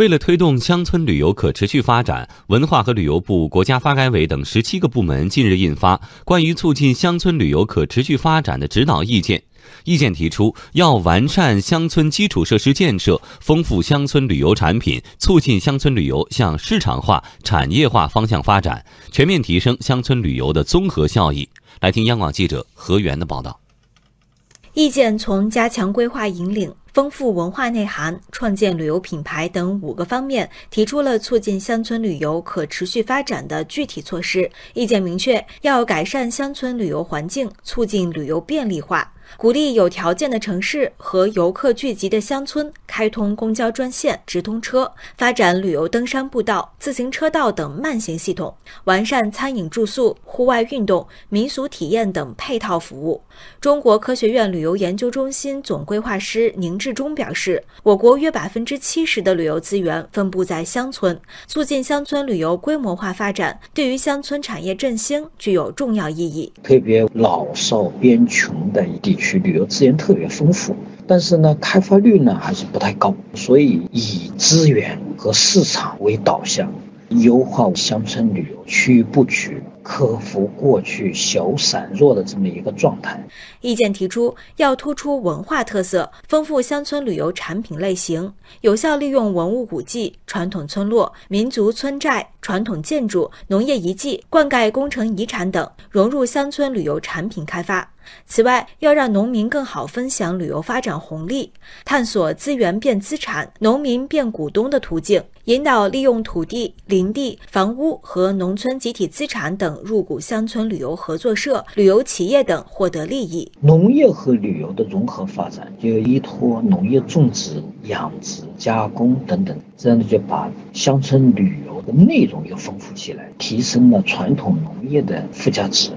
为了推动乡村旅游可持续发展，文化和旅游部、国家发改委等十七个部门近日印发《关于促进乡村旅游可持续发展的指导意见》。意见提出，要完善乡村基础设施建设，丰富乡村旅游产品，促进乡村旅游向市场化、产业化方向发展，全面提升乡村旅游的综合效益。来听央广记者何源的报道。意见从加强规划引领。丰富文化内涵、创建旅游品牌等五个方面，提出了促进乡村旅游可持续发展的具体措施。意见明确，要改善乡村旅游环境，促进旅游便利化。鼓励有条件的城市和游客聚集的乡村开通公交专线、直通车，发展旅游登山步道、自行车道等慢行系统，完善餐饮住宿、户外运动、民俗体验等配套服务。中国科学院旅游研究中心总规划师宁志忠表示，我国约百分之七十的旅游资源分布在乡村，促进乡村旅游规模化发展，对于乡村产业振兴具有重要意义。特别老少边穷的地。区旅游资源特别丰富，但是呢，开发率呢还是不太高，所以以资源和市场为导向，优化乡村旅游区域布局。克服过去小散弱的这么一个状态。意见提出，要突出文化特色，丰富乡村旅游产品类型，有效利用文物古迹、传统村落、民族村寨、传统建筑、农业遗迹、灌溉工程遗产等，融入乡村旅游产品开发。此外，要让农民更好分享旅游发展红利，探索资源变资产、农民变股东的途径，引导利用土地、林地、房屋和农村集体资产等。入股乡村旅游合作社、旅游企业等获得利益。农业和旅游的融合发展，就依托农业种植、养殖、加工等等，这样呢就把乡村旅游的内容又丰富起来，提升了传统农业的附加值。